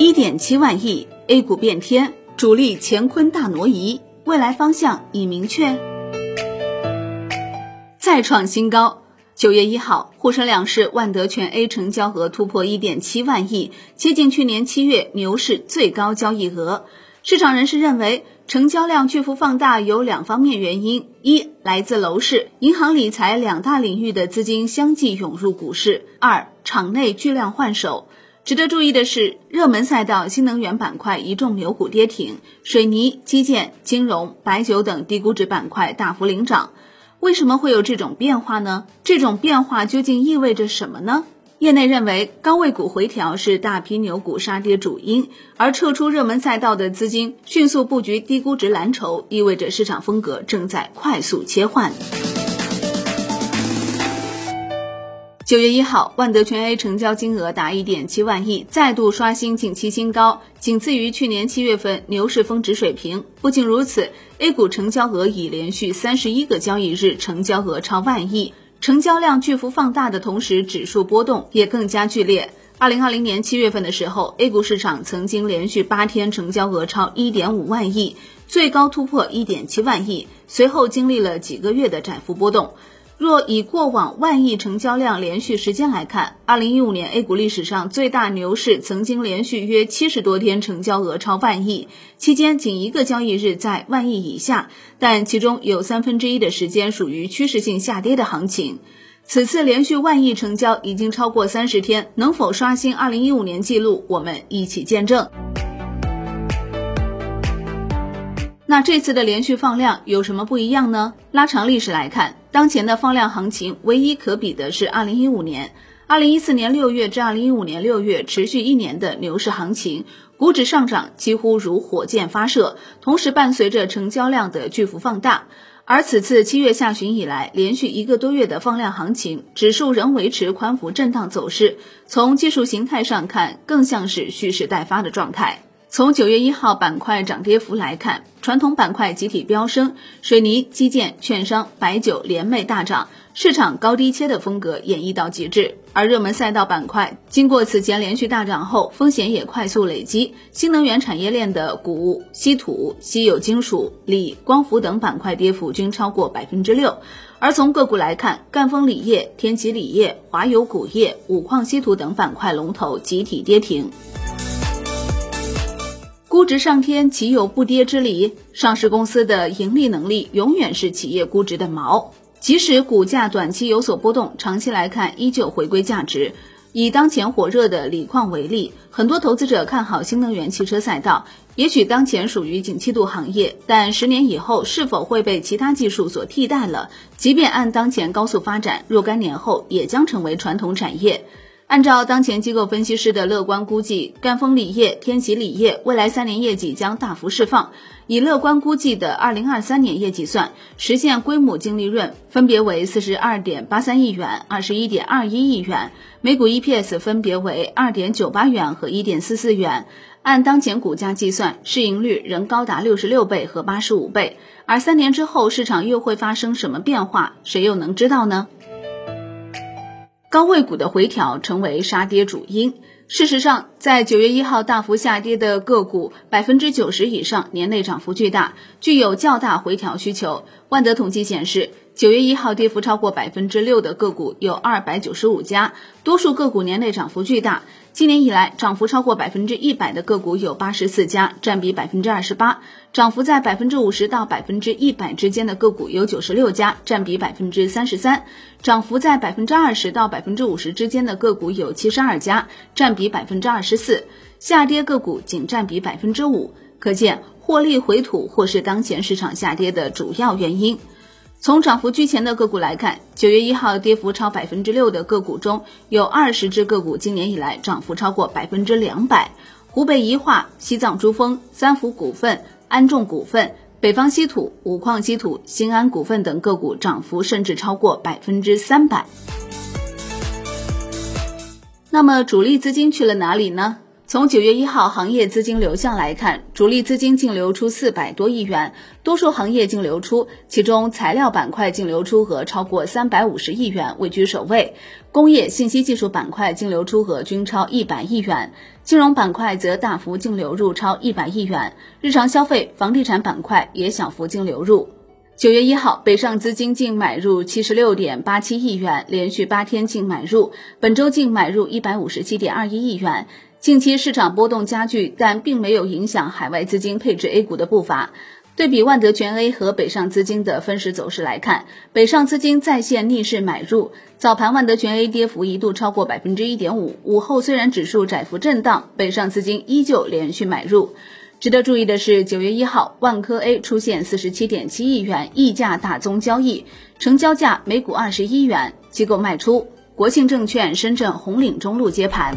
一点七万亿，A 股变天，主力乾坤大挪移，未来方向已明确。再创新高。九月一号，沪深两市万德全 A 成交额突破一点七万亿，接近去年七月牛市最高交易额。市场人士认为，成交量巨幅放大有两方面原因：一，来自楼市、银行理财两大领域的资金相继涌入股市；二，场内巨量换手。值得注意的是，热门赛道新能源板块一众牛股跌停，水泥、基建、金融、白酒等低估值板块大幅领涨。为什么会有这种变化呢？这种变化究竟意味着什么呢？业内认为，高位股回调是大批牛股杀跌主因，而撤出热门赛道的资金迅速布局低估值蓝筹，意味着市场风格正在快速切换。九月一号，万德全 A 成交金额达一点七万亿，再度刷新近期新高，仅次于去年七月份牛市峰值水平。不仅如此，A 股成交额已连续三十一个交易日成交额超万亿，成交量巨幅放大的同时，指数波动也更加剧烈。二零二零年七月份的时候，A 股市场曾经连续八天成交额超一点五万亿，最高突破一点七万亿，随后经历了几个月的窄幅波动。若以过往万亿成交量连续时间来看，二零一五年 A 股历史上最大牛市曾经连续约七十多天成交额超万亿，期间仅一个交易日在万亿以下，但其中有三分之一的时间属于趋势性下跌的行情。此次连续万亿成交已经超过三十天，能否刷新二零一五年记录，我们一起见证。那这次的连续放量有什么不一样呢？拉长历史来看，当前的放量行情唯一可比的是二零一五年，二零一四年六月至二零一五年六月持续一年的牛市行情，股指上涨几乎如火箭发射，同时伴随着成交量的巨幅放大。而此次七月下旬以来，连续一个多月的放量行情，指数仍维持宽幅震荡走势，从技术形态上看，更像是蓄势待发的状态。从九月一号板块涨跌幅来看，传统板块集体飙升，水泥、基建、券商、白酒联袂大涨，市场高低切的风格演绎到极致。而热门赛道板块经过此前连续大涨后，风险也快速累积，新能源产业链的钴、稀土、稀有金属、锂、光伏等板块跌幅均超过百分之六。而从个股来看，赣锋锂业、天齐锂业、华油钴业、五矿稀土等板块龙头集体跌停。估值上天，岂有不跌之理？上市公司的盈利能力永远是企业估值的锚。即使股价短期有所波动，长期来看依旧回归价值。以当前火热的锂矿为例，很多投资者看好新能源汽车赛道。也许当前属于景气度行业，但十年以后是否会被其他技术所替代了？即便按当前高速发展，若干年后也将成为传统产业。按照当前机构分析师的乐观估计，赣锋锂业、天齐锂业未来三年业绩将大幅释放。以乐观估计的二零二三年业绩算，实现规模净利润分别为四十二点八三亿元、二十一点二一亿元，每股 EPS 分别为二点九八元和一点四四元。按当前股价计算，市盈率仍高达六十六倍和八十五倍。而三年之后，市场又会发生什么变化？谁又能知道呢？高位股的回调成为杀跌主因。事实上，在九月一号大幅下跌的个股，百分之九十以上年内涨幅巨大，具有较大回调需求。万德统计显示。九月一号跌幅超过百分之六的个股有二百九十五家，多数个股年内涨幅巨大。今年以来涨幅超过百分之一百的个股有八十四家，占比百分之二十八；涨幅在百分之五十到百分之一百之间的个股有九十六家，占比百分之三十三；涨幅在百分之二十到百分之五十之间的个股有七十二家，占比百分之二十四；下跌个股仅占比百分之五。可见，获利回吐或是当前市场下跌的主要原因。从涨幅居前的个股来看，九月一号跌幅超百分之六的个股中有二十只个股今年以来涨幅超过百分之两百。湖北宜化、西藏珠峰、三福股份、安众股份、北方稀土、五矿稀土、新安股份等个股涨幅甚至超过百分之三百。那么主力资金去了哪里呢？从九月一号行业资金流向来看，主力资金净流出四百多亿元，多数行业净流出，其中材料板块净流出额超过三百五十亿元，位居首位；工业信息技术板块净流出额均超一百亿元，金融板块则大幅净流入超一百亿元，日常消费、房地产板块也小幅净流入。九月一号，北上资金净买入七十六点八七亿元，连续八天净买入，本周净买入一百五十七点二一亿元。近期市场波动加剧，但并没有影响海外资金配置 A 股的步伐。对比万德全 A 和北上资金的分时走势来看，北上资金再现逆势买入，早盘万德全 A 跌幅一度超过百分之一点五，午后虽然指数窄幅震荡，北上资金依旧连续买入。值得注意的是，九月一号，万科 A 出现四十七点七亿元溢价大宗交易，成交价每股二十一元，机构卖出。国信证券深圳红岭中路接盘。